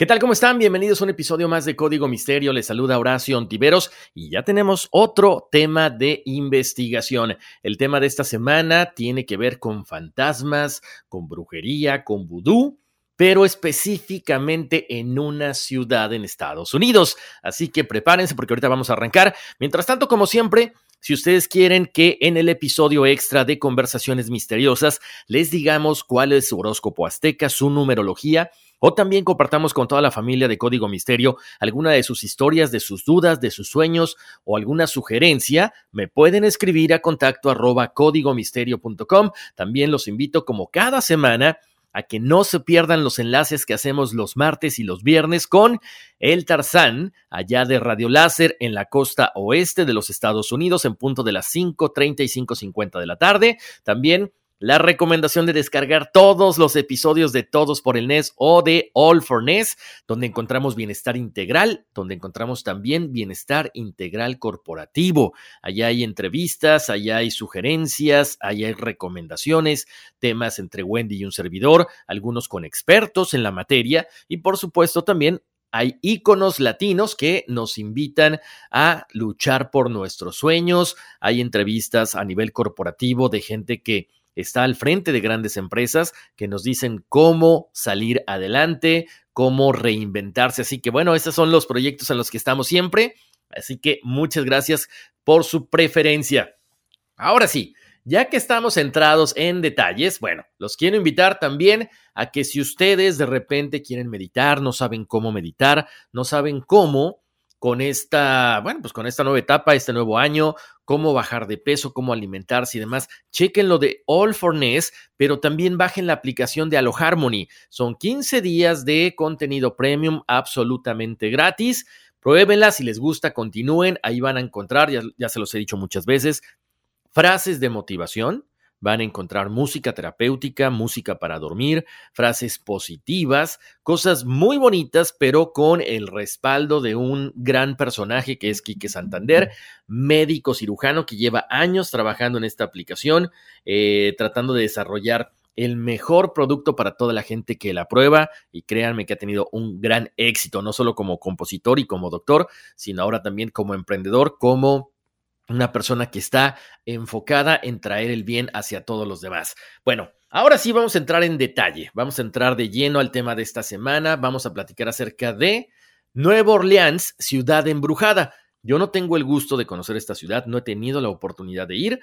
¿Qué tal? ¿Cómo están? Bienvenidos a un episodio más de Código Misterio. Les saluda Horacio Ontiveros y ya tenemos otro tema de investigación. El tema de esta semana tiene que ver con fantasmas, con brujería, con vudú, pero específicamente en una ciudad en Estados Unidos. Así que prepárense porque ahorita vamos a arrancar. Mientras tanto, como siempre, si ustedes quieren que en el episodio extra de Conversaciones Misteriosas les digamos cuál es su horóscopo azteca, su numerología, o también compartamos con toda la familia de Código Misterio alguna de sus historias, de sus dudas, de sus sueños o alguna sugerencia, me pueden escribir a contacto arroba códigomisterio.com. También los invito como cada semana a que no se pierdan los enlaces que hacemos los martes y los viernes con El Tarzán, allá de Radio Láser en la costa oeste de los Estados Unidos, en punto de las 5.30 y 5.50 de la tarde. También la recomendación de descargar todos los episodios de Todos por el NES o de All for NES, donde encontramos bienestar integral, donde encontramos también bienestar integral corporativo. Allá hay entrevistas, allá hay sugerencias, allá hay recomendaciones, temas entre Wendy y un servidor, algunos con expertos en la materia y por supuesto también hay íconos latinos que nos invitan a luchar por nuestros sueños. Hay entrevistas a nivel corporativo de gente que está al frente de grandes empresas que nos dicen cómo salir adelante, cómo reinventarse. Así que bueno, estos son los proyectos en los que estamos siempre. Así que muchas gracias por su preferencia. Ahora sí, ya que estamos centrados en detalles, bueno, los quiero invitar también a que si ustedes de repente quieren meditar, no saben cómo meditar, no saben cómo, con esta, bueno, pues con esta nueva etapa, este nuevo año, cómo bajar de peso, cómo alimentarse y demás. Chequen lo de All for Ness, pero también bajen la aplicación de Harmony. Son 15 días de contenido premium absolutamente gratis. Pruébenla, si les gusta, continúen. Ahí van a encontrar, ya, ya se los he dicho muchas veces, frases de motivación, Van a encontrar música terapéutica, música para dormir, frases positivas, cosas muy bonitas, pero con el respaldo de un gran personaje que es Quique Santander, médico cirujano que lleva años trabajando en esta aplicación, eh, tratando de desarrollar el mejor producto para toda la gente que la prueba. Y créanme que ha tenido un gran éxito, no solo como compositor y como doctor, sino ahora también como emprendedor, como una persona que está enfocada en traer el bien hacia todos los demás. Bueno, ahora sí vamos a entrar en detalle, vamos a entrar de lleno al tema de esta semana, vamos a platicar acerca de Nueva Orleans, ciudad embrujada. Yo no tengo el gusto de conocer esta ciudad, no he tenido la oportunidad de ir,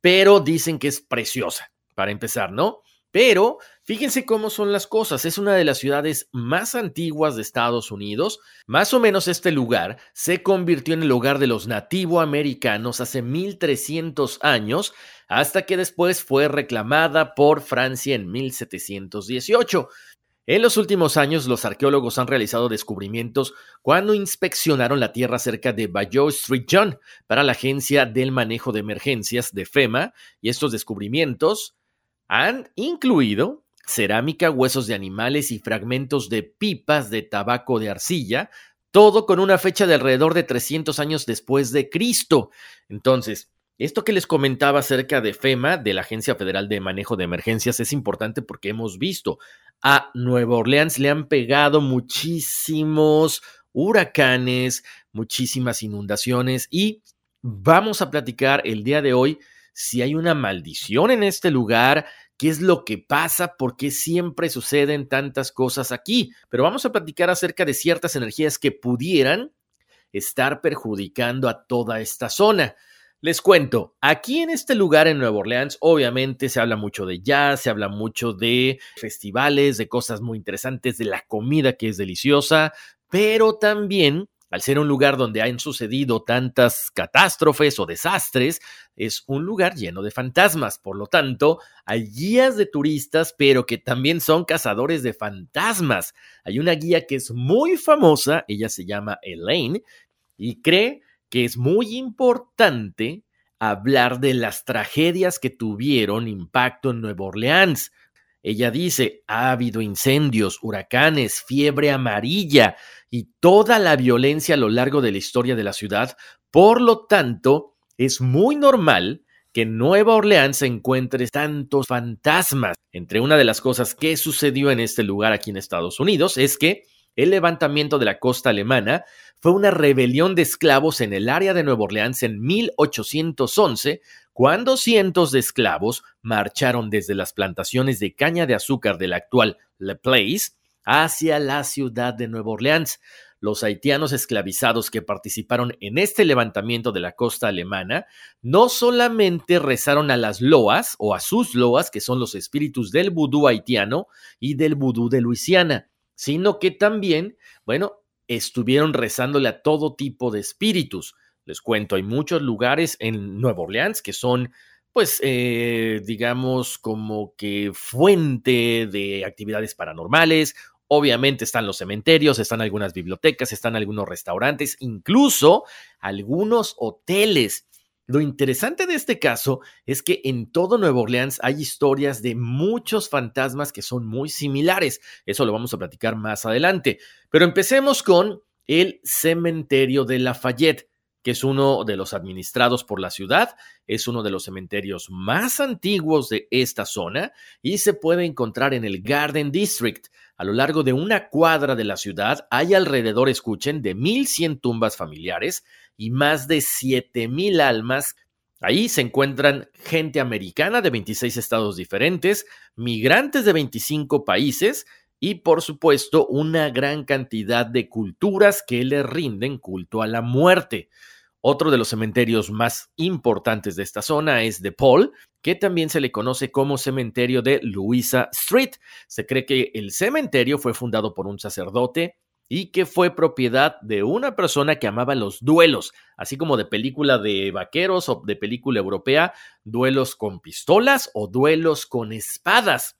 pero dicen que es preciosa, para empezar, ¿no? Pero fíjense cómo son las cosas. Es una de las ciudades más antiguas de Estados Unidos. Más o menos este lugar se convirtió en el hogar de los nativoamericanos hace 1300 años, hasta que después fue reclamada por Francia en 1718. En los últimos años, los arqueólogos han realizado descubrimientos cuando inspeccionaron la tierra cerca de Bayou Street John para la Agencia del Manejo de Emergencias de FEMA, y estos descubrimientos han incluido cerámica, huesos de animales y fragmentos de pipas de tabaco de arcilla, todo con una fecha de alrededor de 300 años después de Cristo. Entonces, esto que les comentaba acerca de FEMA, de la Agencia Federal de Manejo de Emergencias, es importante porque hemos visto a Nueva Orleans le han pegado muchísimos huracanes, muchísimas inundaciones y vamos a platicar el día de hoy si hay una maldición en este lugar, qué es lo que pasa, por qué siempre suceden tantas cosas aquí. Pero vamos a platicar acerca de ciertas energías que pudieran estar perjudicando a toda esta zona. Les cuento, aquí en este lugar en Nueva Orleans, obviamente se habla mucho de jazz, se habla mucho de festivales, de cosas muy interesantes, de la comida que es deliciosa, pero también al ser un lugar donde han sucedido tantas catástrofes o desastres, es un lugar lleno de fantasmas. Por lo tanto, hay guías de turistas, pero que también son cazadores de fantasmas. Hay una guía que es muy famosa, ella se llama Elaine, y cree que es muy importante hablar de las tragedias que tuvieron impacto en Nueva Orleans. Ella dice, ha habido incendios, huracanes, fiebre amarilla y toda la violencia a lo largo de la historia de la ciudad. Por lo tanto, es muy normal que en Nueva Orleans se encuentre tantos fantasmas. Entre una de las cosas que sucedió en este lugar aquí en Estados Unidos es que el levantamiento de la costa alemana fue una rebelión de esclavos en el área de Nueva Orleans en 1811 cuando cientos de esclavos marcharon desde las plantaciones de caña de azúcar del actual Le Place hacia la ciudad de Nueva Orleans. Los haitianos esclavizados que participaron en este levantamiento de la costa alemana no solamente rezaron a las loas o a sus loas, que son los espíritus del vudú haitiano y del vudú de Luisiana, sino que también, bueno, estuvieron rezándole a todo tipo de espíritus. Les cuento, hay muchos lugares en Nueva Orleans que son, pues, eh, digamos, como que fuente de actividades paranormales. Obviamente están los cementerios, están algunas bibliotecas, están algunos restaurantes, incluso algunos hoteles. Lo interesante de este caso es que en todo Nueva Orleans hay historias de muchos fantasmas que son muy similares. Eso lo vamos a platicar más adelante. Pero empecemos con el cementerio de Lafayette que es uno de los administrados por la ciudad, es uno de los cementerios más antiguos de esta zona y se puede encontrar en el Garden District. A lo largo de una cuadra de la ciudad hay alrededor, escuchen, de 1.100 tumbas familiares y más de 7.000 almas. Ahí se encuentran gente americana de 26 estados diferentes, migrantes de 25 países y por supuesto una gran cantidad de culturas que le rinden culto a la muerte. Otro de los cementerios más importantes de esta zona es de Paul, que también se le conoce como cementerio de Louisa Street. Se cree que el cementerio fue fundado por un sacerdote y que fue propiedad de una persona que amaba los duelos, así como de película de vaqueros o de película europea, duelos con pistolas o duelos con espadas.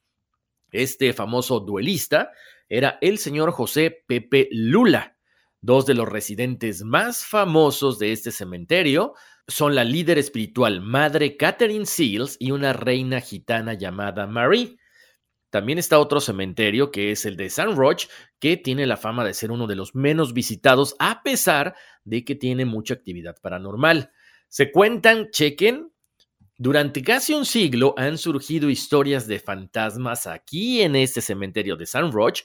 Este famoso duelista era el señor José Pepe Lula. Dos de los residentes más famosos de este cementerio son la líder espiritual Madre Catherine Seals y una reina gitana llamada Marie. También está otro cementerio que es el de San Roch, que tiene la fama de ser uno de los menos visitados a pesar de que tiene mucha actividad paranormal. Se cuentan, chequen, durante casi un siglo han surgido historias de fantasmas aquí en este cementerio de San Roch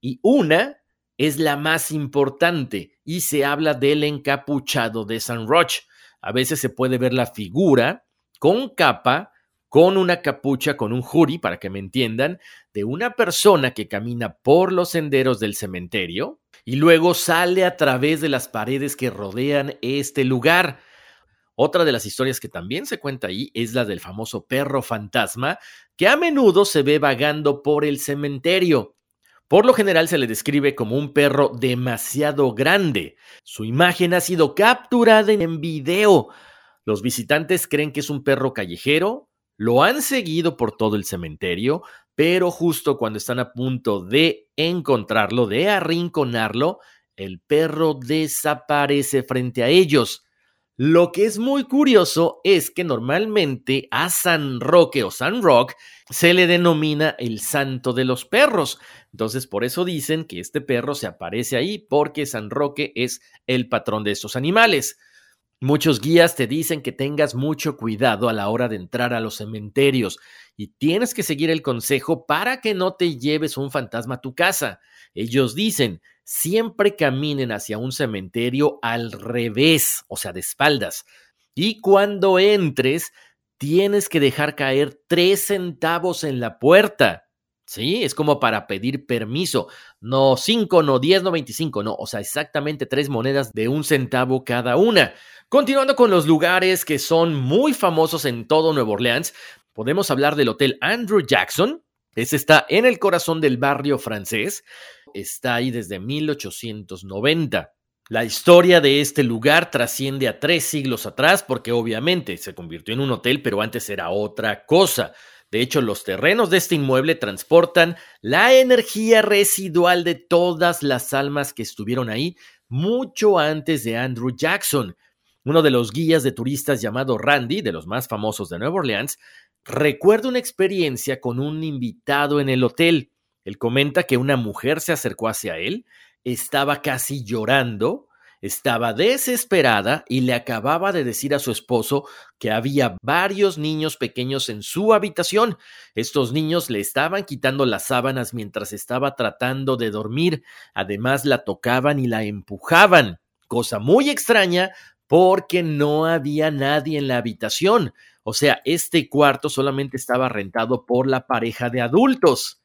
y una es la más importante y se habla del encapuchado de San Roch. A veces se puede ver la figura con capa, con una capucha, con un jury, para que me entiendan, de una persona que camina por los senderos del cementerio y luego sale a través de las paredes que rodean este lugar. Otra de las historias que también se cuenta ahí es la del famoso perro fantasma, que a menudo se ve vagando por el cementerio. Por lo general se le describe como un perro demasiado grande. Su imagen ha sido capturada en video. Los visitantes creen que es un perro callejero, lo han seguido por todo el cementerio, pero justo cuando están a punto de encontrarlo, de arrinconarlo, el perro desaparece frente a ellos. Lo que es muy curioso es que normalmente a San Roque o San Rock se le denomina el santo de los perros. Entonces, por eso dicen que este perro se aparece ahí porque San Roque es el patrón de estos animales. Muchos guías te dicen que tengas mucho cuidado a la hora de entrar a los cementerios y tienes que seguir el consejo para que no te lleves un fantasma a tu casa. Ellos dicen, siempre caminen hacia un cementerio al revés, o sea, de espaldas. Y cuando entres, tienes que dejar caer tres centavos en la puerta. Sí, es como para pedir permiso. No cinco, no diez, no veinticinco, no. O sea, exactamente tres monedas de un centavo cada una. Continuando con los lugares que son muy famosos en todo Nueva Orleans, podemos hablar del Hotel Andrew Jackson. Ese está en el corazón del barrio francés. Está ahí desde 1890. La historia de este lugar trasciende a tres siglos atrás porque obviamente se convirtió en un hotel, pero antes era otra cosa. De hecho, los terrenos de este inmueble transportan la energía residual de todas las almas que estuvieron ahí mucho antes de Andrew Jackson. Uno de los guías de turistas llamado Randy, de los más famosos de Nueva Orleans, recuerda una experiencia con un invitado en el hotel. Él comenta que una mujer se acercó hacia él, estaba casi llorando, estaba desesperada y le acababa de decir a su esposo que había varios niños pequeños en su habitación. Estos niños le estaban quitando las sábanas mientras estaba tratando de dormir. Además la tocaban y la empujaban, cosa muy extraña porque no había nadie en la habitación. O sea, este cuarto solamente estaba rentado por la pareja de adultos.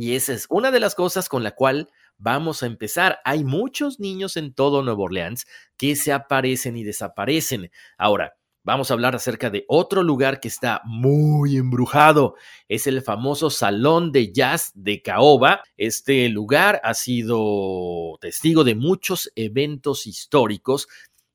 Y esa es una de las cosas con la cual vamos a empezar. Hay muchos niños en todo Nueva Orleans que se aparecen y desaparecen. Ahora, vamos a hablar acerca de otro lugar que está muy embrujado. Es el famoso Salón de Jazz de Caoba. Este lugar ha sido testigo de muchos eventos históricos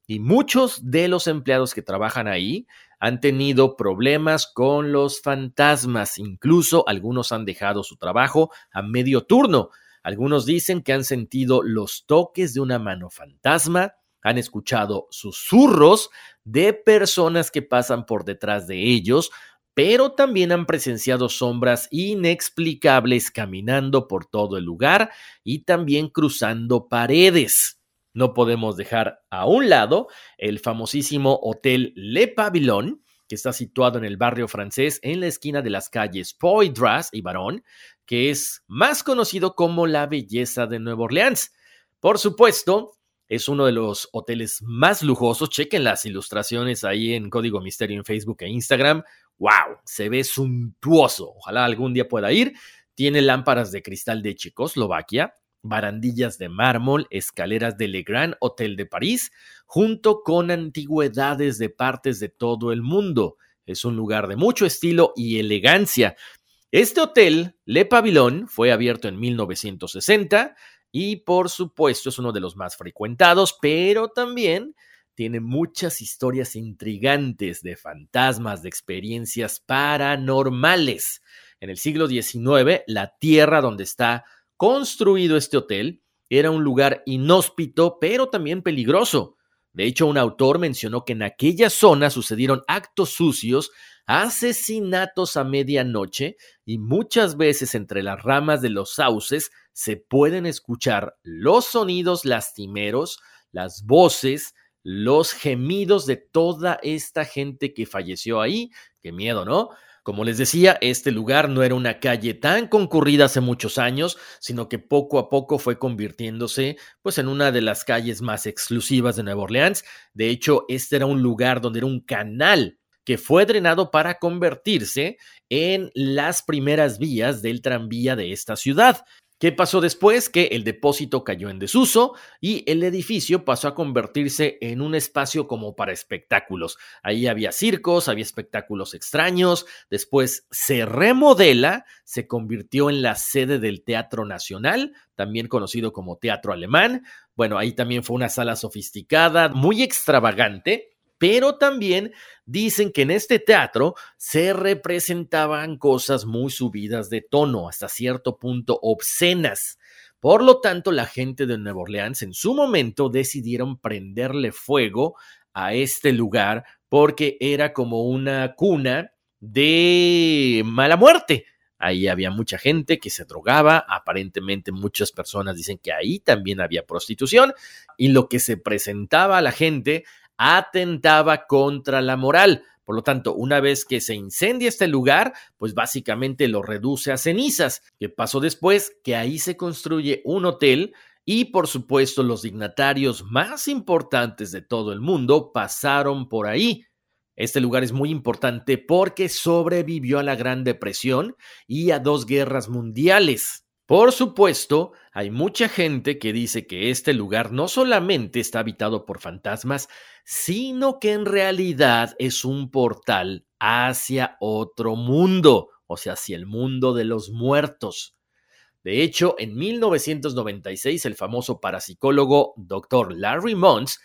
y muchos de los empleados que trabajan ahí han tenido problemas con los fantasmas. Incluso algunos han dejado su trabajo a medio turno. Algunos dicen que han sentido los toques de una mano fantasma, han escuchado susurros de personas que pasan por detrás de ellos, pero también han presenciado sombras inexplicables caminando por todo el lugar y también cruzando paredes. No podemos dejar a un lado el famosísimo Hotel Le Pavillon, que está situado en el barrio francés en la esquina de las calles Poydras y Baron, que es más conocido como la belleza de Nueva Orleans. Por supuesto, es uno de los hoteles más lujosos. Chequen las ilustraciones ahí en Código Misterio en Facebook e Instagram. ¡Wow! Se ve suntuoso. Ojalá algún día pueda ir. Tiene lámparas de cristal de Checoslovaquia, barandillas de mármol, escaleras del Le Grand Hotel de París, junto con antigüedades de partes de todo el mundo. Es un lugar de mucho estilo y elegancia. Este hotel, Le Pavillon, fue abierto en 1960 y por supuesto es uno de los más frecuentados, pero también tiene muchas historias intrigantes de fantasmas, de experiencias paranormales. En el siglo XIX, la tierra donde está construido este hotel era un lugar inhóspito, pero también peligroso. De hecho, un autor mencionó que en aquella zona sucedieron actos sucios asesinatos a medianoche y muchas veces entre las ramas de los sauces se pueden escuchar los sonidos lastimeros, las voces, los gemidos de toda esta gente que falleció ahí. Qué miedo, ¿no? Como les decía, este lugar no era una calle tan concurrida hace muchos años, sino que poco a poco fue convirtiéndose pues en una de las calles más exclusivas de Nueva Orleans. De hecho, este era un lugar donde era un canal que fue drenado para convertirse en las primeras vías del tranvía de esta ciudad. ¿Qué pasó después? Que el depósito cayó en desuso y el edificio pasó a convertirse en un espacio como para espectáculos. Ahí había circos, había espectáculos extraños. Después se remodela, se convirtió en la sede del Teatro Nacional, también conocido como Teatro Alemán. Bueno, ahí también fue una sala sofisticada, muy extravagante pero también dicen que en este teatro se representaban cosas muy subidas de tono, hasta cierto punto obscenas. Por lo tanto, la gente de Nueva Orleans en su momento decidieron prenderle fuego a este lugar porque era como una cuna de mala muerte. Ahí había mucha gente que se drogaba, aparentemente muchas personas dicen que ahí también había prostitución y lo que se presentaba a la gente atentaba contra la moral. Por lo tanto, una vez que se incendia este lugar, pues básicamente lo reduce a cenizas. ¿Qué pasó después? Que ahí se construye un hotel y por supuesto los dignatarios más importantes de todo el mundo pasaron por ahí. Este lugar es muy importante porque sobrevivió a la Gran Depresión y a dos guerras mundiales. Por supuesto, hay mucha gente que dice que este lugar no solamente está habitado por fantasmas, sino que en realidad es un portal hacia otro mundo, o sea, hacia el mundo de los muertos. De hecho, en 1996 el famoso parapsicólogo Dr. Larry Mons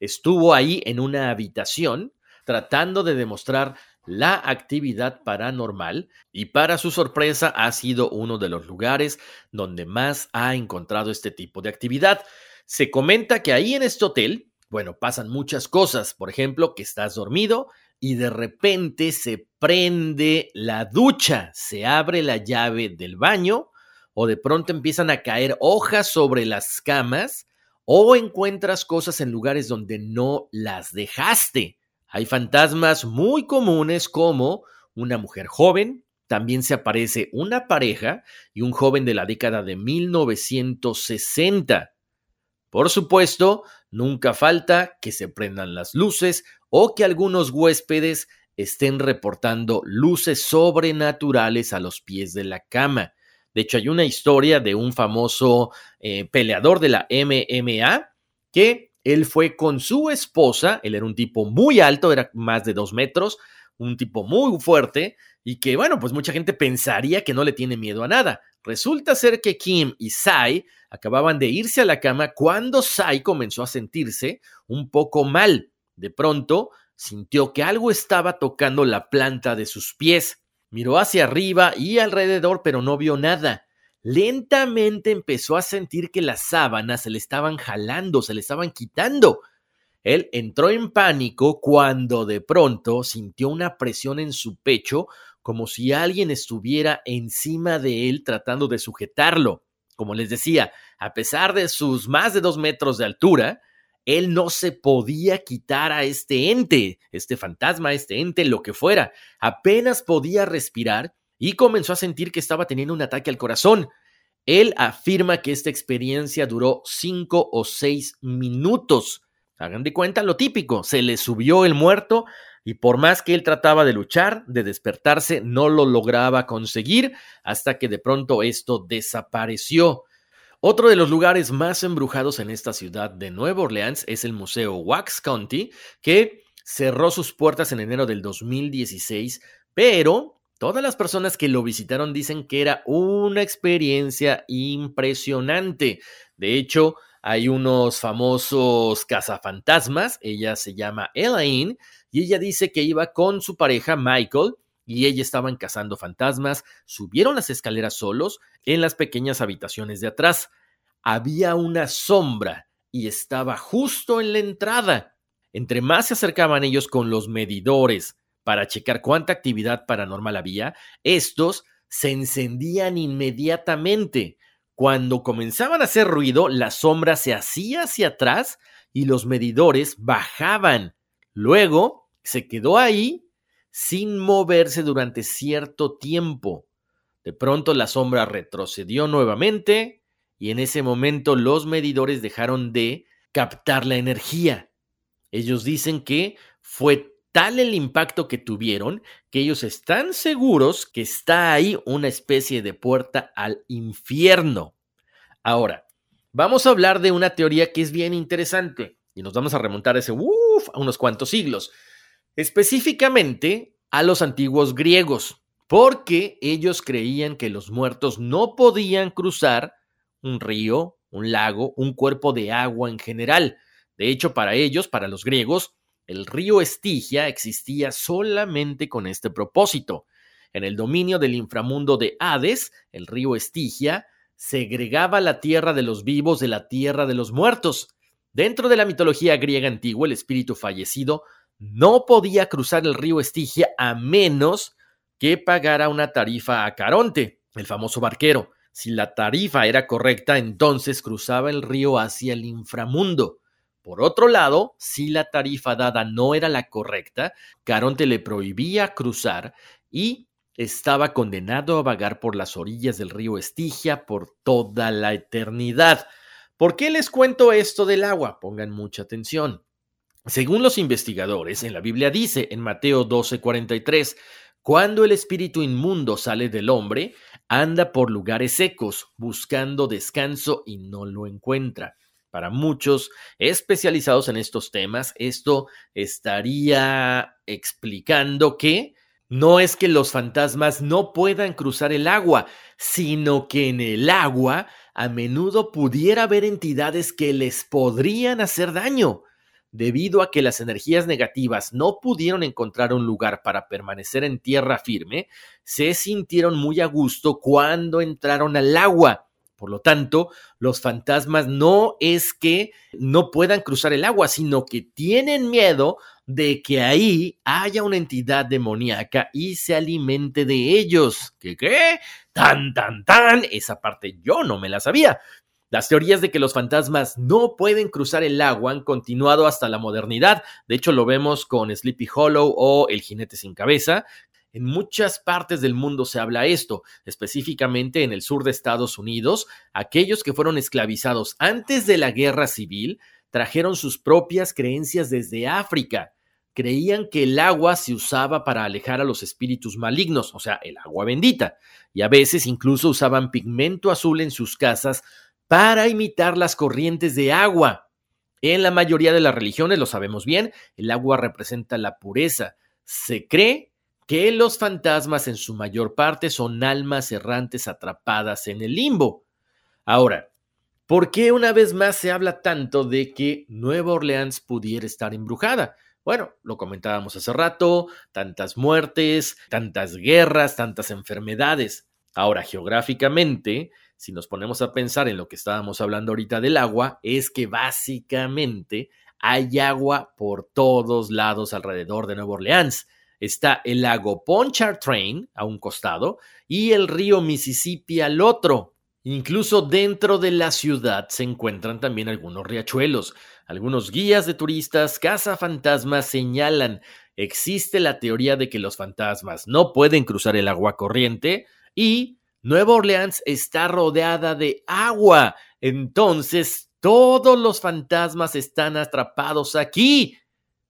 estuvo ahí en una habitación tratando de demostrar la actividad paranormal y para su sorpresa ha sido uno de los lugares donde más ha encontrado este tipo de actividad. Se comenta que ahí en este hotel, bueno, pasan muchas cosas, por ejemplo, que estás dormido y de repente se prende la ducha, se abre la llave del baño o de pronto empiezan a caer hojas sobre las camas o encuentras cosas en lugares donde no las dejaste. Hay fantasmas muy comunes como una mujer joven, también se aparece una pareja y un joven de la década de 1960. Por supuesto, nunca falta que se prendan las luces o que algunos huéspedes estén reportando luces sobrenaturales a los pies de la cama. De hecho, hay una historia de un famoso eh, peleador de la MMA que él fue con su esposa, él era un tipo muy alto, era más de dos metros, un tipo muy fuerte y que, bueno, pues mucha gente pensaría que no le tiene miedo a nada. Resulta ser que Kim y Sai acababan de irse a la cama cuando Sai comenzó a sentirse un poco mal. De pronto, sintió que algo estaba tocando la planta de sus pies. Miró hacia arriba y alrededor, pero no vio nada lentamente empezó a sentir que las sábanas se le estaban jalando, se le estaban quitando. Él entró en pánico cuando de pronto sintió una presión en su pecho como si alguien estuviera encima de él tratando de sujetarlo. Como les decía, a pesar de sus más de dos metros de altura, él no se podía quitar a este ente, este fantasma, este ente, lo que fuera. Apenas podía respirar y comenzó a sentir que estaba teniendo un ataque al corazón. Él afirma que esta experiencia duró cinco o seis minutos. Hagan de cuenta lo típico, se le subió el muerto y por más que él trataba de luchar, de despertarse, no lo lograba conseguir hasta que de pronto esto desapareció. Otro de los lugares más embrujados en esta ciudad de Nueva Orleans es el Museo Wax County, que cerró sus puertas en enero del 2016, pero Todas las personas que lo visitaron dicen que era una experiencia impresionante. De hecho, hay unos famosos cazafantasmas. Ella se llama Elaine y ella dice que iba con su pareja Michael y ella estaban cazando fantasmas. Subieron las escaleras solos en las pequeñas habitaciones de atrás. Había una sombra y estaba justo en la entrada. Entre más se acercaban ellos con los medidores, para checar cuánta actividad paranormal había, estos se encendían inmediatamente. Cuando comenzaban a hacer ruido, la sombra se hacía hacia atrás y los medidores bajaban. Luego se quedó ahí sin moverse durante cierto tiempo. De pronto la sombra retrocedió nuevamente y en ese momento los medidores dejaron de captar la energía. Ellos dicen que fue tal el impacto que tuvieron que ellos están seguros que está ahí una especie de puerta al infierno. Ahora, vamos a hablar de una teoría que es bien interesante y nos vamos a remontar a ese a unos cuantos siglos, específicamente a los antiguos griegos, porque ellos creían que los muertos no podían cruzar un río, un lago, un cuerpo de agua en general. De hecho, para ellos, para los griegos, el río Estigia existía solamente con este propósito. En el dominio del inframundo de Hades, el río Estigia segregaba la tierra de los vivos de la tierra de los muertos. Dentro de la mitología griega antigua, el espíritu fallecido no podía cruzar el río Estigia a menos que pagara una tarifa a Caronte, el famoso barquero. Si la tarifa era correcta, entonces cruzaba el río hacia el inframundo. Por otro lado, si la tarifa dada no era la correcta, Caronte le prohibía cruzar y estaba condenado a vagar por las orillas del río Estigia por toda la eternidad. ¿Por qué les cuento esto del agua? Pongan mucha atención. Según los investigadores, en la Biblia dice en Mateo 12:43, cuando el espíritu inmundo sale del hombre, anda por lugares secos, buscando descanso y no lo encuentra. Para muchos especializados en estos temas, esto estaría explicando que no es que los fantasmas no puedan cruzar el agua, sino que en el agua a menudo pudiera haber entidades que les podrían hacer daño. Debido a que las energías negativas no pudieron encontrar un lugar para permanecer en tierra firme, se sintieron muy a gusto cuando entraron al agua. Por lo tanto, los fantasmas no es que no puedan cruzar el agua, sino que tienen miedo de que ahí haya una entidad demoníaca y se alimente de ellos. ¿Qué qué? Tan, tan, tan. Esa parte yo no me la sabía. Las teorías de que los fantasmas no pueden cruzar el agua han continuado hasta la modernidad. De hecho, lo vemos con Sleepy Hollow o El jinete sin cabeza. En muchas partes del mundo se habla esto, específicamente en el sur de Estados Unidos. Aquellos que fueron esclavizados antes de la guerra civil trajeron sus propias creencias desde África creían que el agua se usaba para alejar a los espíritus malignos, o sea, el agua bendita, y a veces incluso usaban pigmento azul en sus casas para imitar las corrientes de agua. En la mayoría de las religiones, lo sabemos bien, el agua representa la pureza. Se cree que los fantasmas en su mayor parte son almas errantes atrapadas en el limbo. Ahora, ¿por qué una vez más se habla tanto de que Nueva Orleans pudiera estar embrujada? Bueno, lo comentábamos hace rato, tantas muertes, tantas guerras, tantas enfermedades. Ahora, geográficamente, si nos ponemos a pensar en lo que estábamos hablando ahorita del agua, es que básicamente hay agua por todos lados alrededor de Nueva Orleans. Está el lago Pontchartrain a un costado y el río Mississippi al otro. Incluso dentro de la ciudad se encuentran también algunos riachuelos. Algunos guías de turistas cazafantasmas señalan existe la teoría de que los fantasmas no pueden cruzar el agua corriente y Nueva Orleans está rodeada de agua. Entonces todos los fantasmas están atrapados aquí.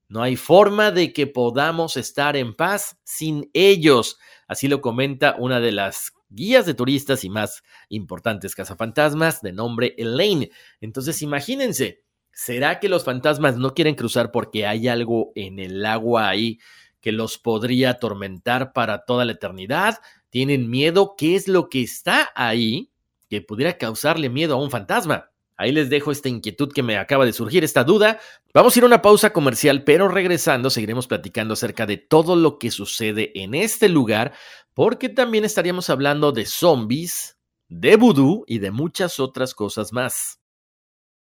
No hay forma de que podamos estar en paz sin ellos. Así lo comenta una de las guías de turistas y más importantes cazafantasmas de nombre Elaine. Entonces imagínense, ¿será que los fantasmas no quieren cruzar porque hay algo en el agua ahí que los podría atormentar para toda la eternidad? ¿Tienen miedo? ¿Qué es lo que está ahí que pudiera causarle miedo a un fantasma? Ahí les dejo esta inquietud que me acaba de surgir, esta duda. Vamos a ir a una pausa comercial, pero regresando seguiremos platicando acerca de todo lo que sucede en este lugar, porque también estaríamos hablando de zombies, de vudú y de muchas otras cosas más.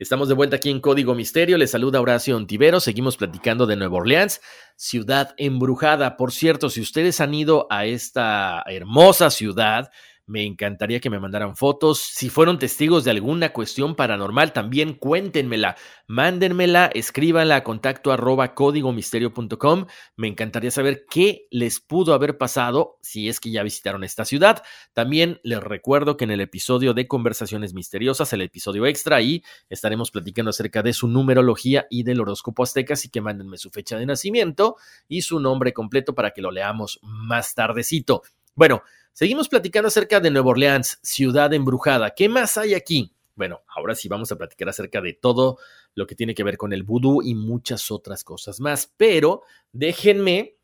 Estamos de vuelta aquí en Código Misterio. Les saluda Horacio Ontivero. Seguimos platicando de Nueva Orleans, ciudad embrujada. Por cierto, si ustedes han ido a esta hermosa ciudad, me encantaría que me mandaran fotos. Si fueron testigos de alguna cuestión paranormal, también cuéntenmela. Mándenmela, escríbanla a contacto arroba códigomisterio.com. Me encantaría saber qué les pudo haber pasado si es que ya visitaron esta ciudad. También les recuerdo que en el episodio de Conversaciones Misteriosas, el episodio extra, ahí estaremos platicando acerca de su numerología y del horóscopo azteca, así que mándenme su fecha de nacimiento y su nombre completo para que lo leamos más tardecito. Bueno, Seguimos platicando acerca de Nueva Orleans, ciudad embrujada. ¿Qué más hay aquí? Bueno, ahora sí vamos a platicar acerca de todo lo que tiene que ver con el vudú y muchas otras cosas más. Pero déjenme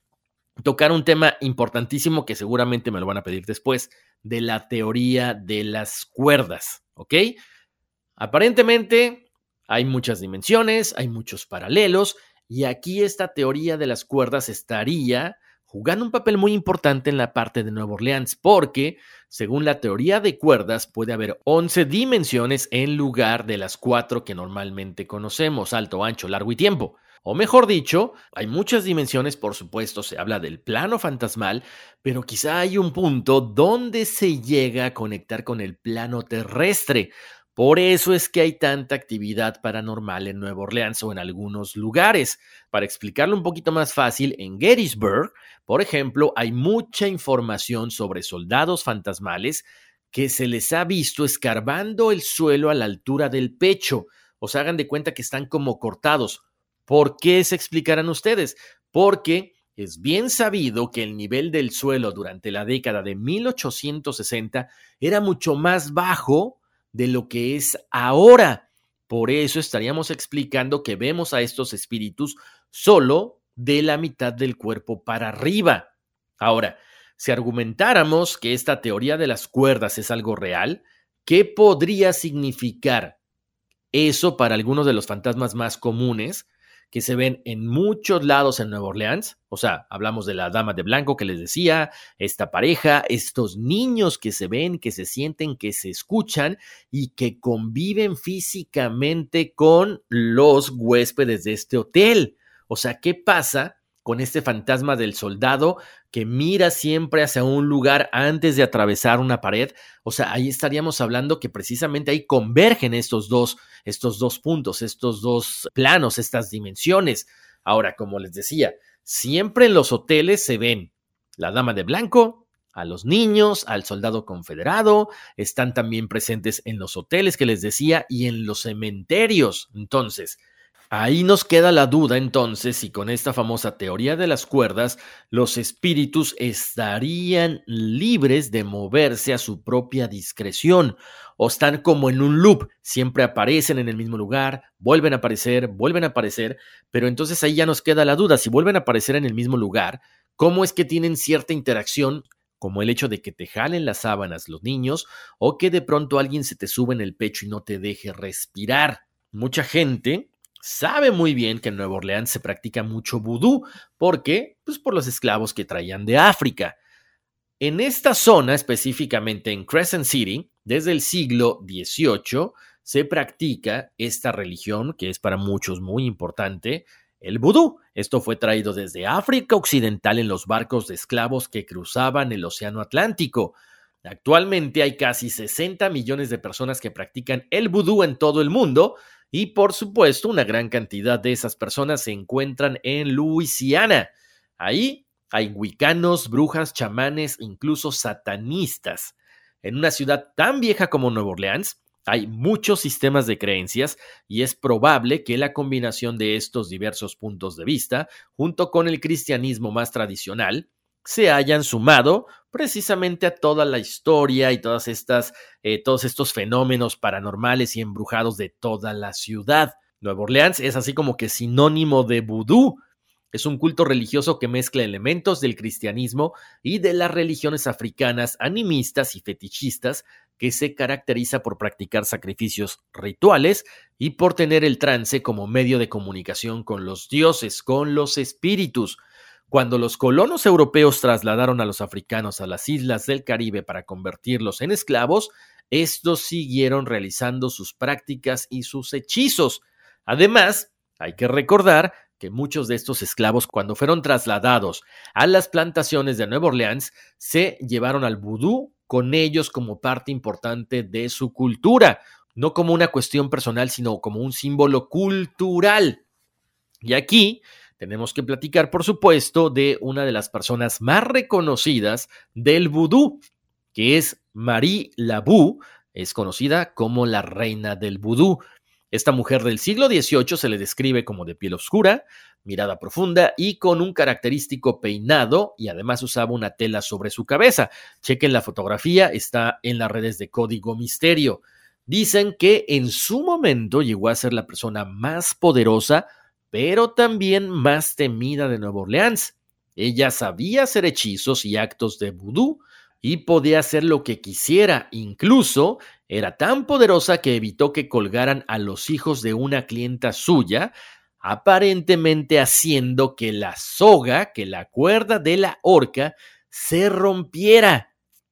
tocar un tema importantísimo que seguramente me lo van a pedir después, de la teoría de las cuerdas, ¿ok? Aparentemente hay muchas dimensiones, hay muchos paralelos, y aquí esta teoría de las cuerdas estaría jugando un papel muy importante en la parte de Nueva Orleans, porque, según la teoría de cuerdas, puede haber 11 dimensiones en lugar de las cuatro que normalmente conocemos, alto, ancho, largo y tiempo. O mejor dicho, hay muchas dimensiones, por supuesto, se habla del plano fantasmal, pero quizá hay un punto donde se llega a conectar con el plano terrestre. Por eso es que hay tanta actividad paranormal en Nueva Orleans o en algunos lugares. Para explicarlo un poquito más fácil, en Gettysburg, por ejemplo, hay mucha información sobre soldados fantasmales que se les ha visto escarbando el suelo a la altura del pecho. O sea, hagan de cuenta que están como cortados. ¿Por qué se explicarán ustedes? Porque es bien sabido que el nivel del suelo durante la década de 1860 era mucho más bajo de lo que es ahora. Por eso estaríamos explicando que vemos a estos espíritus solo de la mitad del cuerpo para arriba. Ahora, si argumentáramos que esta teoría de las cuerdas es algo real, ¿qué podría significar eso para algunos de los fantasmas más comunes? que se ven en muchos lados en Nueva Orleans. O sea, hablamos de la dama de blanco que les decía, esta pareja, estos niños que se ven, que se sienten, que se escuchan y que conviven físicamente con los huéspedes de este hotel. O sea, ¿qué pasa con este fantasma del soldado que mira siempre hacia un lugar antes de atravesar una pared. O sea, ahí estaríamos hablando que precisamente ahí convergen estos dos, estos dos puntos, estos dos planos, estas dimensiones. Ahora, como les decía, siempre en los hoteles se ven la dama de blanco, a los niños, al soldado confederado, están también presentes en los hoteles que les decía y en los cementerios. Entonces, Ahí nos queda la duda entonces si con esta famosa teoría de las cuerdas los espíritus estarían libres de moverse a su propia discreción o están como en un loop, siempre aparecen en el mismo lugar, vuelven a aparecer, vuelven a aparecer, pero entonces ahí ya nos queda la duda, si vuelven a aparecer en el mismo lugar, ¿cómo es que tienen cierta interacción como el hecho de que te jalen las sábanas los niños o que de pronto alguien se te sube en el pecho y no te deje respirar? Mucha gente sabe muy bien que en Nueva Orleans se practica mucho vudú. ¿Por qué? Pues por los esclavos que traían de África. En esta zona, específicamente en Crescent City, desde el siglo XVIII, se practica esta religión, que es para muchos muy importante, el vudú. Esto fue traído desde África Occidental en los barcos de esclavos que cruzaban el Océano Atlántico. Actualmente hay casi 60 millones de personas que practican el vudú en todo el mundo, y por supuesto, una gran cantidad de esas personas se encuentran en Luisiana. Ahí hay wicanos, brujas, chamanes, incluso satanistas. En una ciudad tan vieja como Nueva Orleans, hay muchos sistemas de creencias y es probable que la combinación de estos diversos puntos de vista, junto con el cristianismo más tradicional, se hayan sumado precisamente a toda la historia y todas estas, eh, todos estos fenómenos paranormales y embrujados de toda la ciudad. Nueva Orleans es así como que sinónimo de vudú. Es un culto religioso que mezcla elementos del cristianismo y de las religiones africanas animistas y fetichistas que se caracteriza por practicar sacrificios rituales y por tener el trance como medio de comunicación con los dioses, con los espíritus. Cuando los colonos europeos trasladaron a los africanos a las islas del Caribe para convertirlos en esclavos, estos siguieron realizando sus prácticas y sus hechizos. Además, hay que recordar que muchos de estos esclavos, cuando fueron trasladados a las plantaciones de Nueva Orleans, se llevaron al vudú con ellos como parte importante de su cultura, no como una cuestión personal, sino como un símbolo cultural. Y aquí tenemos que platicar, por supuesto, de una de las personas más reconocidas del vudú, que es Marie Labou, es conocida como la reina del vudú. Esta mujer del siglo XVIII se le describe como de piel oscura, mirada profunda y con un característico peinado y además usaba una tela sobre su cabeza. Chequen la fotografía, está en las redes de Código Misterio. Dicen que en su momento llegó a ser la persona más poderosa pero también más temida de Nueva Orleans. Ella sabía hacer hechizos y actos de vudú y podía hacer lo que quisiera, incluso era tan poderosa que evitó que colgaran a los hijos de una clienta suya aparentemente haciendo que la soga, que la cuerda de la horca, se rompiera.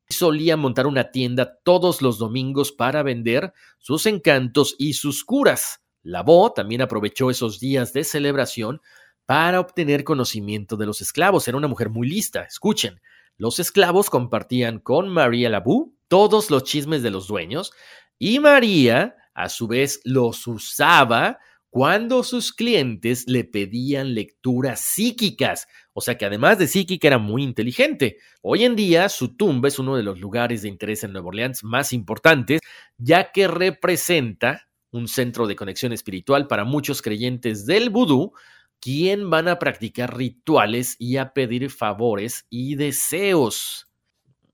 Solía montar una tienda todos los domingos para vender sus encantos y sus curas. Lavó también aprovechó esos días de celebración para obtener conocimiento de los esclavos. Era una mujer muy lista. Escuchen, los esclavos compartían con María Labú todos los chismes de los dueños y María, a su vez, los usaba cuando sus clientes le pedían lecturas psíquicas, o sea que además de psíquica era muy inteligente. Hoy en día su tumba es uno de los lugares de interés en Nueva Orleans más importantes, ya que representa un centro de conexión espiritual para muchos creyentes del vudú, quien van a practicar rituales y a pedir favores y deseos.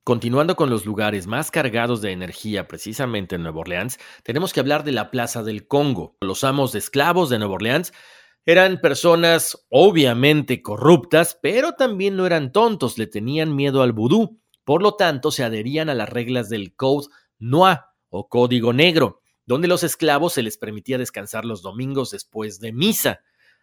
Continuando con los lugares más cargados de energía precisamente en Nueva Orleans, tenemos que hablar de la Plaza del Congo. Los amos de esclavos de Nueva Orleans eran personas obviamente corruptas, pero también no eran tontos, le tenían miedo al vudú. Por lo tanto, se adherían a las reglas del Code Noir o Código Negro, donde los esclavos se les permitía descansar los domingos después de misa.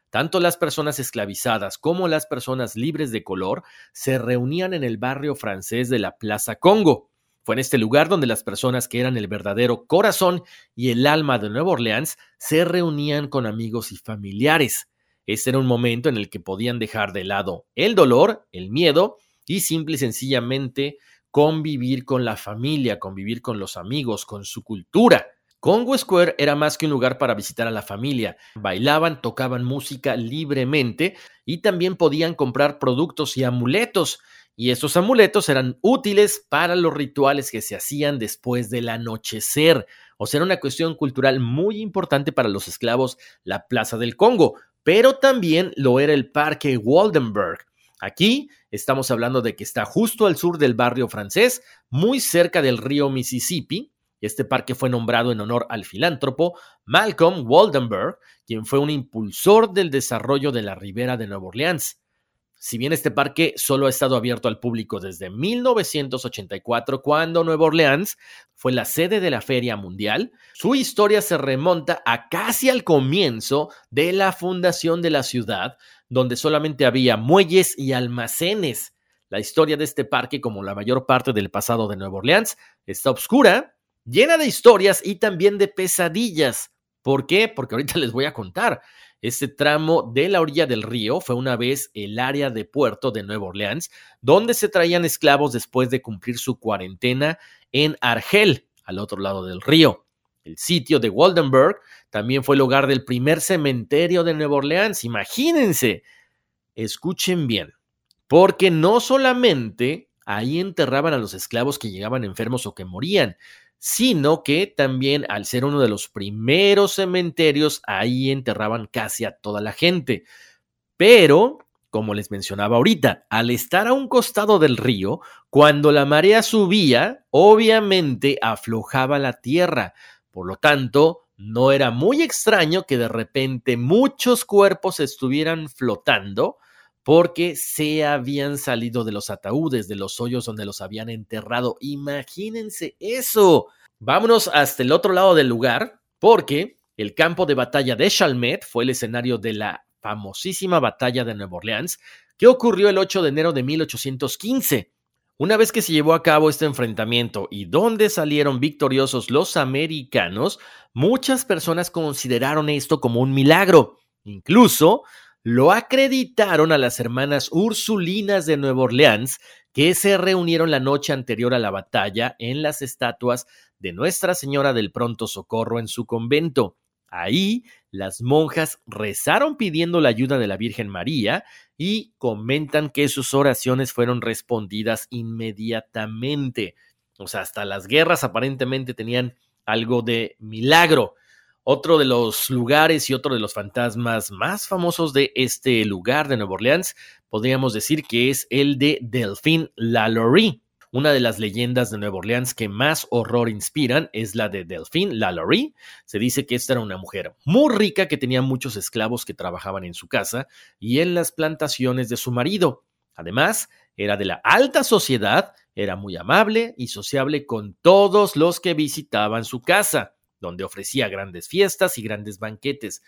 Tanto las personas esclavizadas como las personas libres de color se reunían en el barrio francés de la Plaza Congo. Fue en este lugar donde las personas que eran el verdadero corazón y el alma de Nueva Orleans se reunían con amigos y familiares. Este era un momento en el que podían dejar de lado el dolor, el miedo y simple y sencillamente convivir con la familia, convivir con los amigos, con su cultura. Congo Square era más que un lugar para visitar a la familia. Bailaban, tocaban música libremente y también podían comprar productos y amuletos. Y estos amuletos eran útiles para los rituales que se hacían después del anochecer. O sea, era una cuestión cultural muy importante para los esclavos la Plaza del Congo, pero también lo era el Parque Waldenberg. Aquí estamos hablando de que está justo al sur del barrio francés, muy cerca del río Mississippi, este parque fue nombrado en honor al filántropo Malcolm Waldenberg, quien fue un impulsor del desarrollo de la ribera de Nueva Orleans. Si bien este parque solo ha estado abierto al público desde 1984, cuando Nueva Orleans fue la sede de la Feria Mundial, su historia se remonta a casi al comienzo de la fundación de la ciudad, donde solamente había muelles y almacenes. La historia de este parque, como la mayor parte del pasado de Nueva Orleans, está oscura llena de historias y también de pesadillas. ¿Por qué? Porque ahorita les voy a contar. Este tramo de la orilla del río fue una vez el área de puerto de Nueva Orleans, donde se traían esclavos después de cumplir su cuarentena en Argel, al otro lado del río. El sitio de Waldenberg también fue el hogar del primer cementerio de Nueva Orleans. Imagínense. Escuchen bien, porque no solamente ahí enterraban a los esclavos que llegaban enfermos o que morían, sino que también al ser uno de los primeros cementerios, ahí enterraban casi a toda la gente. Pero, como les mencionaba ahorita, al estar a un costado del río, cuando la marea subía, obviamente aflojaba la tierra. Por lo tanto, no era muy extraño que de repente muchos cuerpos estuvieran flotando porque se habían salido de los ataúdes, de los hoyos donde los habían enterrado. Imagínense eso. Vámonos hasta el otro lado del lugar, porque el campo de batalla de Chalmette fue el escenario de la famosísima batalla de Nueva Orleans, que ocurrió el 8 de enero de 1815. Una vez que se llevó a cabo este enfrentamiento y donde salieron victoriosos los americanos, muchas personas consideraron esto como un milagro. Incluso lo acreditaron a las hermanas Ursulinas de Nueva Orleans, que se reunieron la noche anterior a la batalla en las estatuas de Nuestra Señora del Pronto Socorro en su convento. Ahí las monjas rezaron pidiendo la ayuda de la Virgen María y comentan que sus oraciones fueron respondidas inmediatamente. O sea, hasta las guerras aparentemente tenían algo de milagro. Otro de los lugares y otro de los fantasmas más famosos de este lugar de Nueva Orleans, podríamos decir que es el de Delphine Lalaurie. Una de las leyendas de Nueva Orleans que más horror inspiran es la de Delphine Lalaurie. Se dice que esta era una mujer muy rica que tenía muchos esclavos que trabajaban en su casa y en las plantaciones de su marido. Además, era de la alta sociedad, era muy amable y sociable con todos los que visitaban su casa donde ofrecía grandes fiestas y grandes banquetes.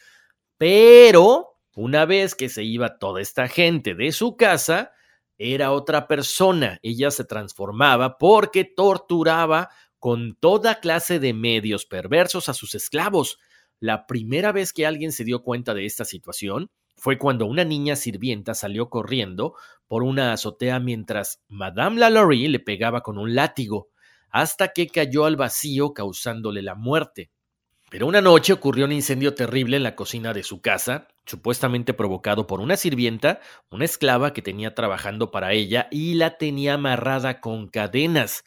Pero Una vez que se iba toda esta gente de su casa, era otra persona. Ella se transformaba porque torturaba con toda clase de medios perversos a sus esclavos. La primera vez que alguien se dio cuenta de esta situación fue cuando una niña sirvienta salió corriendo por una azotea mientras Madame Lalaurie le pegaba con un látigo, hasta que cayó al vacío causándole la muerte. Pero una noche ocurrió un incendio terrible en la cocina de su casa, supuestamente provocado por una sirvienta, una esclava que tenía trabajando para ella y la tenía amarrada con cadenas.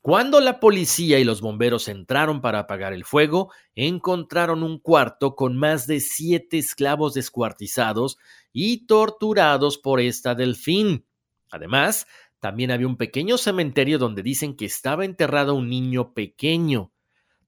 Cuando la policía y los bomberos entraron para apagar el fuego, encontraron un cuarto con más de siete esclavos descuartizados y torturados por esta delfín. Además, también había un pequeño cementerio donde dicen que estaba enterrado un niño pequeño.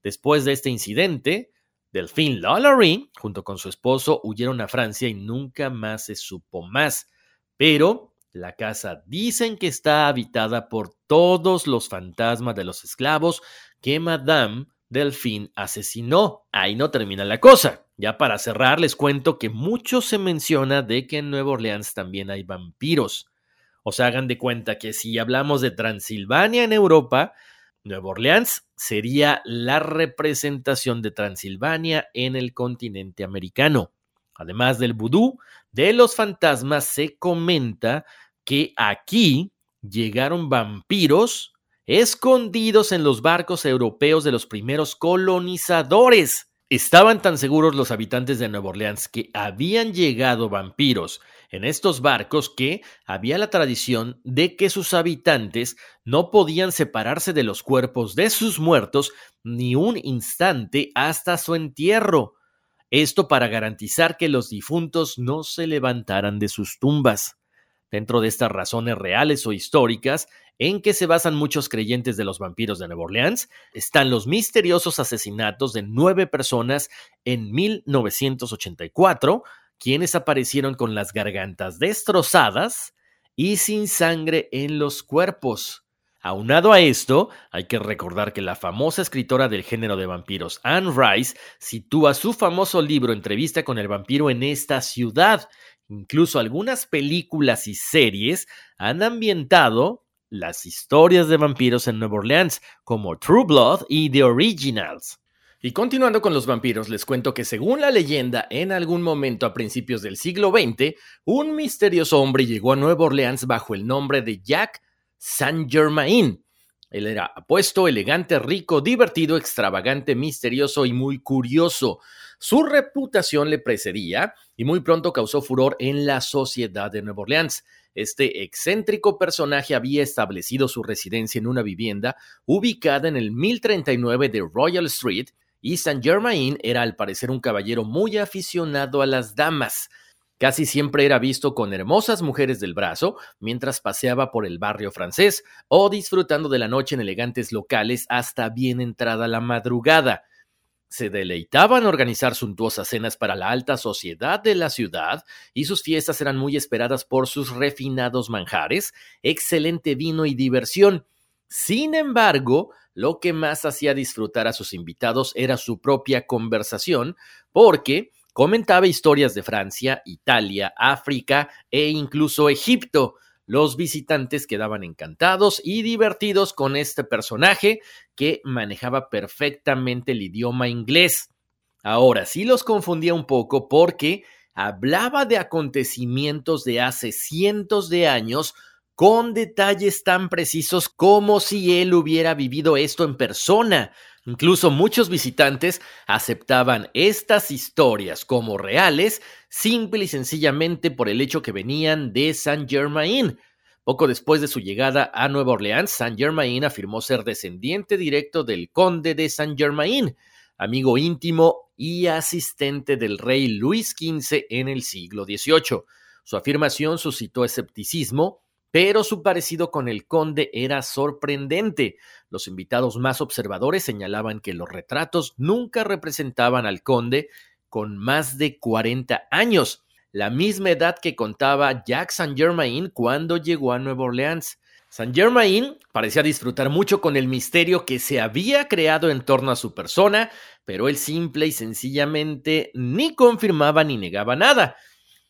Después de este incidente, Delphine Lalaurie, junto con su esposo, huyeron a Francia y nunca más se supo más. Pero la casa dicen que está habitada por todos los fantasmas de los esclavos que Madame Delphine asesinó. Ahí no termina la cosa. Ya para cerrar, les cuento que mucho se menciona de que en Nueva Orleans también hay vampiros. O sea, hagan de cuenta que si hablamos de Transilvania en Europa, Nueva Orleans sería la representación de Transilvania en el continente americano. Además del vudú, de los fantasmas se comenta que aquí llegaron vampiros escondidos en los barcos europeos de los primeros colonizadores. Estaban tan seguros los habitantes de Nueva Orleans que habían llegado vampiros en estos barcos que había la tradición de que sus habitantes no podían separarse de los cuerpos de sus muertos ni un instante hasta su entierro. Esto para garantizar que los difuntos no se levantaran de sus tumbas. Dentro de estas razones reales o históricas, en que se basan muchos creyentes de los vampiros de Nueva Orleans, están los misteriosos asesinatos de nueve personas en 1984, quienes aparecieron con las gargantas destrozadas y sin sangre en los cuerpos. Aunado a esto, hay que recordar que la famosa escritora del género de vampiros, Anne Rice, sitúa su famoso libro Entrevista con el vampiro en esta ciudad. Incluso algunas películas y series han ambientado las historias de vampiros en Nueva Orleans, como True Blood y The Originals. Y continuando con los vampiros, les cuento que según la leyenda, en algún momento a principios del siglo XX, un misterioso hombre llegó a Nueva Orleans bajo el nombre de Jack Saint Germain. Él era apuesto, elegante, rico, divertido, extravagante, misterioso y muy curioso. Su reputación le precedía y muy pronto causó furor en la sociedad de Nueva Orleans. Este excéntrico personaje había establecido su residencia en una vivienda ubicada en el 1039 de Royal Street y Saint Germain era al parecer un caballero muy aficionado a las damas. Casi siempre era visto con hermosas mujeres del brazo mientras paseaba por el barrio francés o disfrutando de la noche en elegantes locales hasta bien entrada la madrugada se deleitaba en organizar suntuosas cenas para la alta sociedad de la ciudad y sus fiestas eran muy esperadas por sus refinados manjares, excelente vino y diversión. Sin embargo, lo que más hacía disfrutar a sus invitados era su propia conversación, porque comentaba historias de Francia, Italia, África e incluso Egipto, los visitantes quedaban encantados y divertidos con este personaje que manejaba perfectamente el idioma inglés. Ahora sí los confundía un poco porque hablaba de acontecimientos de hace cientos de años con detalles tan precisos como si él hubiera vivido esto en persona. Incluso muchos visitantes aceptaban estas historias como reales, simple y sencillamente por el hecho que venían de Saint Germain. Poco después de su llegada a Nueva Orleans, Saint Germain afirmó ser descendiente directo del conde de Saint Germain, amigo íntimo y asistente del rey Luis XV en el siglo XVIII. Su afirmación suscitó escepticismo pero su parecido con el conde era sorprendente. Los invitados más observadores señalaban que los retratos nunca representaban al conde con más de 40 años, la misma edad que contaba Jack Saint Germain cuando llegó a Nueva Orleans. Saint Germain parecía disfrutar mucho con el misterio que se había creado en torno a su persona, pero él simple y sencillamente ni confirmaba ni negaba nada.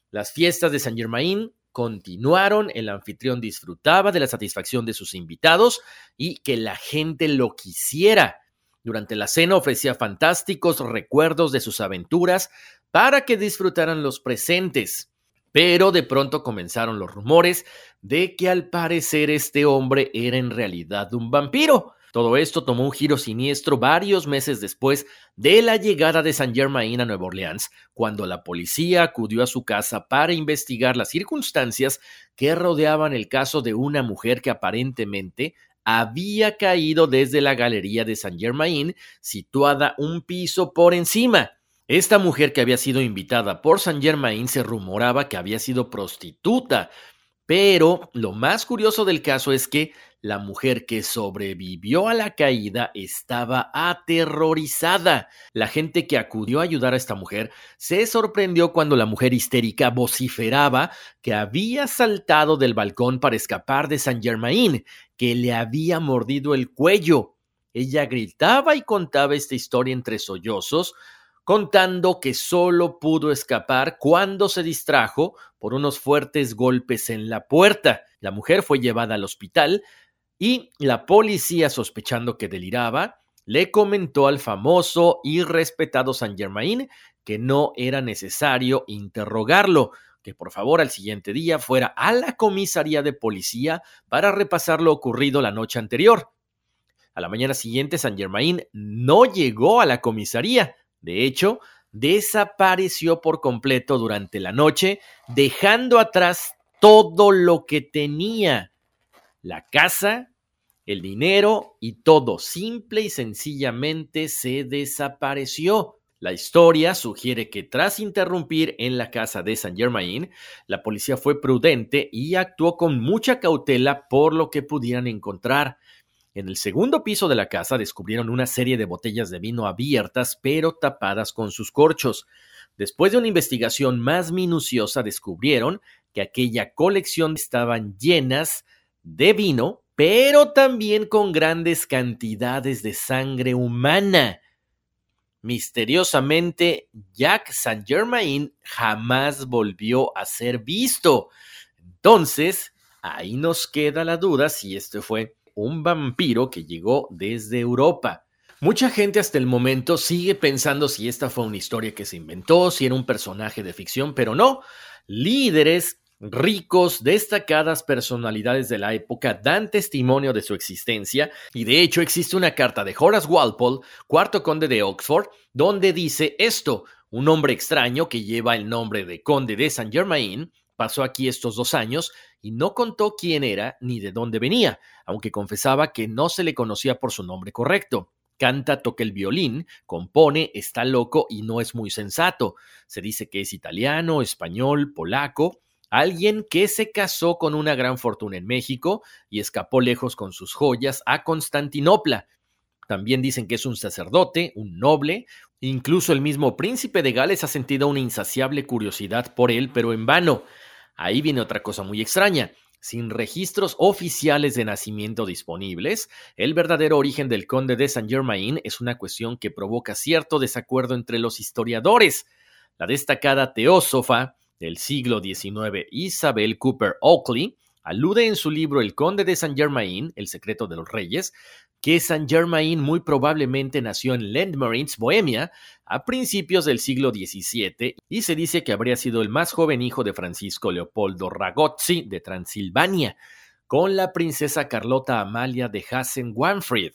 Las fiestas de Saint Germain continuaron, el anfitrión disfrutaba de la satisfacción de sus invitados y que la gente lo quisiera. Durante la cena ofrecía fantásticos recuerdos de sus aventuras para que disfrutaran los presentes. Pero de pronto comenzaron los rumores de que al parecer este hombre era en realidad un vampiro. Todo esto tomó un giro siniestro varios meses después de la llegada de Saint Germain a Nueva Orleans, cuando la policía acudió a su casa para investigar las circunstancias que rodeaban el caso de una mujer que aparentemente había caído desde la galería de Saint Germain, situada un piso por encima. Esta mujer que había sido invitada por Saint Germain se rumoraba que había sido prostituta, pero lo más curioso del caso es que la mujer que sobrevivió a la caída estaba aterrorizada. La gente que acudió a ayudar a esta mujer se sorprendió cuando la mujer histérica vociferaba que había saltado del balcón para escapar de Saint Germain, que le había mordido el cuello. Ella gritaba y contaba esta historia entre sollozos, contando que solo pudo escapar cuando se distrajo por unos fuertes golpes en la puerta. La mujer fue llevada al hospital y la policía, sospechando que deliraba, le comentó al famoso y respetado Saint Germain que no era necesario interrogarlo, que por favor al siguiente día fuera a la comisaría de policía para repasar lo ocurrido la noche anterior. A la mañana siguiente, Saint Germain no llegó a la comisaría. De hecho, desapareció por completo durante la noche, dejando atrás todo lo que tenía la casa, el dinero y todo simple y sencillamente se desapareció. La historia sugiere que tras interrumpir en la casa de Saint Germain, la policía fue prudente y actuó con mucha cautela por lo que pudieran encontrar. En el segundo piso de la casa descubrieron una serie de botellas de vino abiertas pero tapadas con sus corchos. Después de una investigación más minuciosa descubrieron que aquella colección estaban llenas de vino, pero también con grandes cantidades de sangre humana. Misteriosamente, Jack Saint Germain jamás volvió a ser visto. Entonces, ahí nos queda la duda si este fue un vampiro que llegó desde Europa. Mucha gente hasta el momento sigue pensando si esta fue una historia que se inventó, si era un personaje de ficción, pero no. Líderes ricos, destacadas personalidades de la época dan testimonio de su existencia y de hecho existe una carta de Horace Walpole, cuarto conde de Oxford, donde dice esto, un hombre extraño que lleva el nombre de conde de Saint Germain, pasó aquí estos dos años y no contó quién era ni de dónde venía, aunque confesaba que no se le conocía por su nombre correcto. Canta, toca el violín, compone, está loco y no es muy sensato. Se dice que es italiano, español, polaco, alguien que se casó con una gran fortuna en México y escapó lejos con sus joyas a Constantinopla. También dicen que es un sacerdote, un noble, incluso el mismo príncipe de Gales ha sentido una insaciable curiosidad por él, pero en vano. Ahí viene otra cosa muy extraña. Sin registros oficiales de nacimiento disponibles, el verdadero origen del conde de Saint Germain es una cuestión que provoca cierto desacuerdo entre los historiadores. La destacada teósofa del siglo XIX, Isabel Cooper Oakley, alude en su libro El Conde de Saint Germain, El secreto de los reyes, que Saint Germain muy probablemente nació en Landmarines, Bohemia, a principios del siglo XVII, y se dice que habría sido el más joven hijo de Francisco Leopoldo Ragozzi de Transilvania, con la princesa Carlota Amalia de Hessen-Wanfried.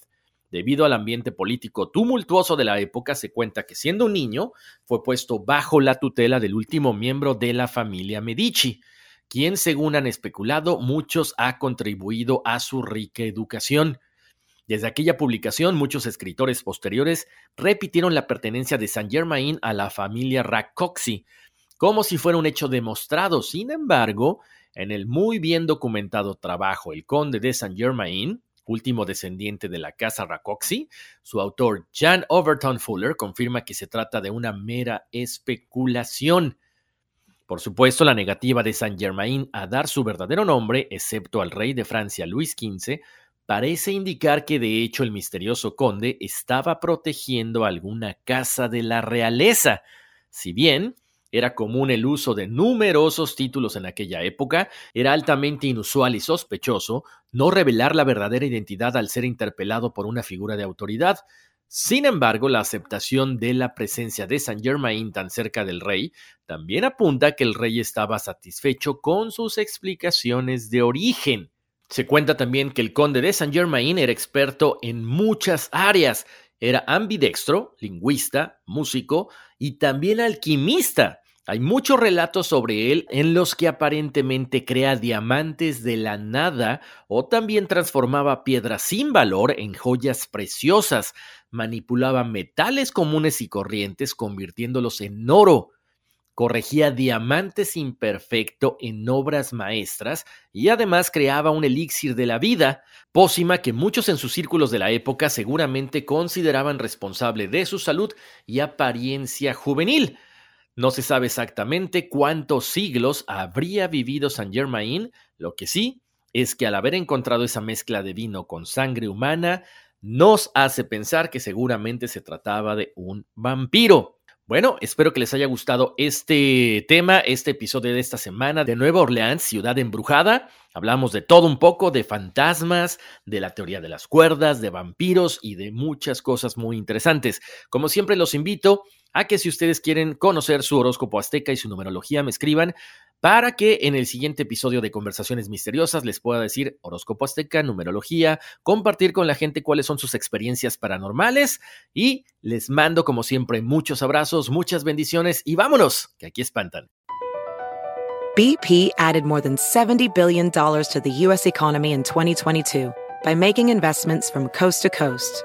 Debido al ambiente político tumultuoso de la época, se cuenta que siendo un niño fue puesto bajo la tutela del último miembro de la familia Medici, quien, según han especulado, muchos ha contribuido a su rica educación. Desde aquella publicación, muchos escritores posteriores repitieron la pertenencia de Saint Germain a la familia Racoxi, como si fuera un hecho demostrado. Sin embargo, en el muy bien documentado trabajo El Conde de Saint Germain, último descendiente de la casa Racoxi, su autor Jan Overton Fuller confirma que se trata de una mera especulación. Por supuesto, la negativa de Saint Germain a dar su verdadero nombre, excepto al rey de Francia Luis XV, parece indicar que de hecho el misterioso conde estaba protegiendo alguna casa de la realeza, si bien Era común el uso de numerosos títulos en aquella época, era altamente inusual y sospechoso no revelar la verdadera identidad al ser interpelado por una figura de autoridad. Sin embargo, la aceptación de la presencia de Saint Germain tan cerca del rey también apunta que el rey estaba satisfecho con sus explicaciones de origen. Se cuenta también que el conde de Saint Germain era experto en muchas áreas. Era ambidextro, lingüista, músico y también alquimista. Hay muchos relatos sobre él en los que aparentemente crea diamantes de la nada o también transformaba piedras sin valor en joyas preciosas manipulaba metales comunes y corrientes convirtiéndolos en oro, corregía diamantes imperfecto en obras maestras y además creaba un elixir de la vida, pócima que muchos en sus círculos de la época seguramente consideraban responsable de su salud y apariencia juvenil. No se sabe exactamente cuántos siglos habría vivido Saint Germain, lo que sí es que al haber encontrado esa mezcla de vino con sangre humana, nos hace pensar que seguramente se trataba de un vampiro. Bueno, espero que les haya gustado este tema, este episodio de esta semana de Nueva Orleans, ciudad embrujada. Hablamos de todo un poco, de fantasmas, de la teoría de las cuerdas, de vampiros y de muchas cosas muy interesantes. Como siempre los invito a que si ustedes quieren conocer su horóscopo azteca y su numerología, me escriban para que en el siguiente episodio de Conversaciones Misteriosas les pueda decir horóscopo azteca, numerología, compartir con la gente cuáles son sus experiencias paranormales y les mando como siempre muchos abrazos, muchas bendiciones y vámonos, que aquí espantan. BP added more than 70 billion dollars to the US economy in 2022 by making investments from coast to coast.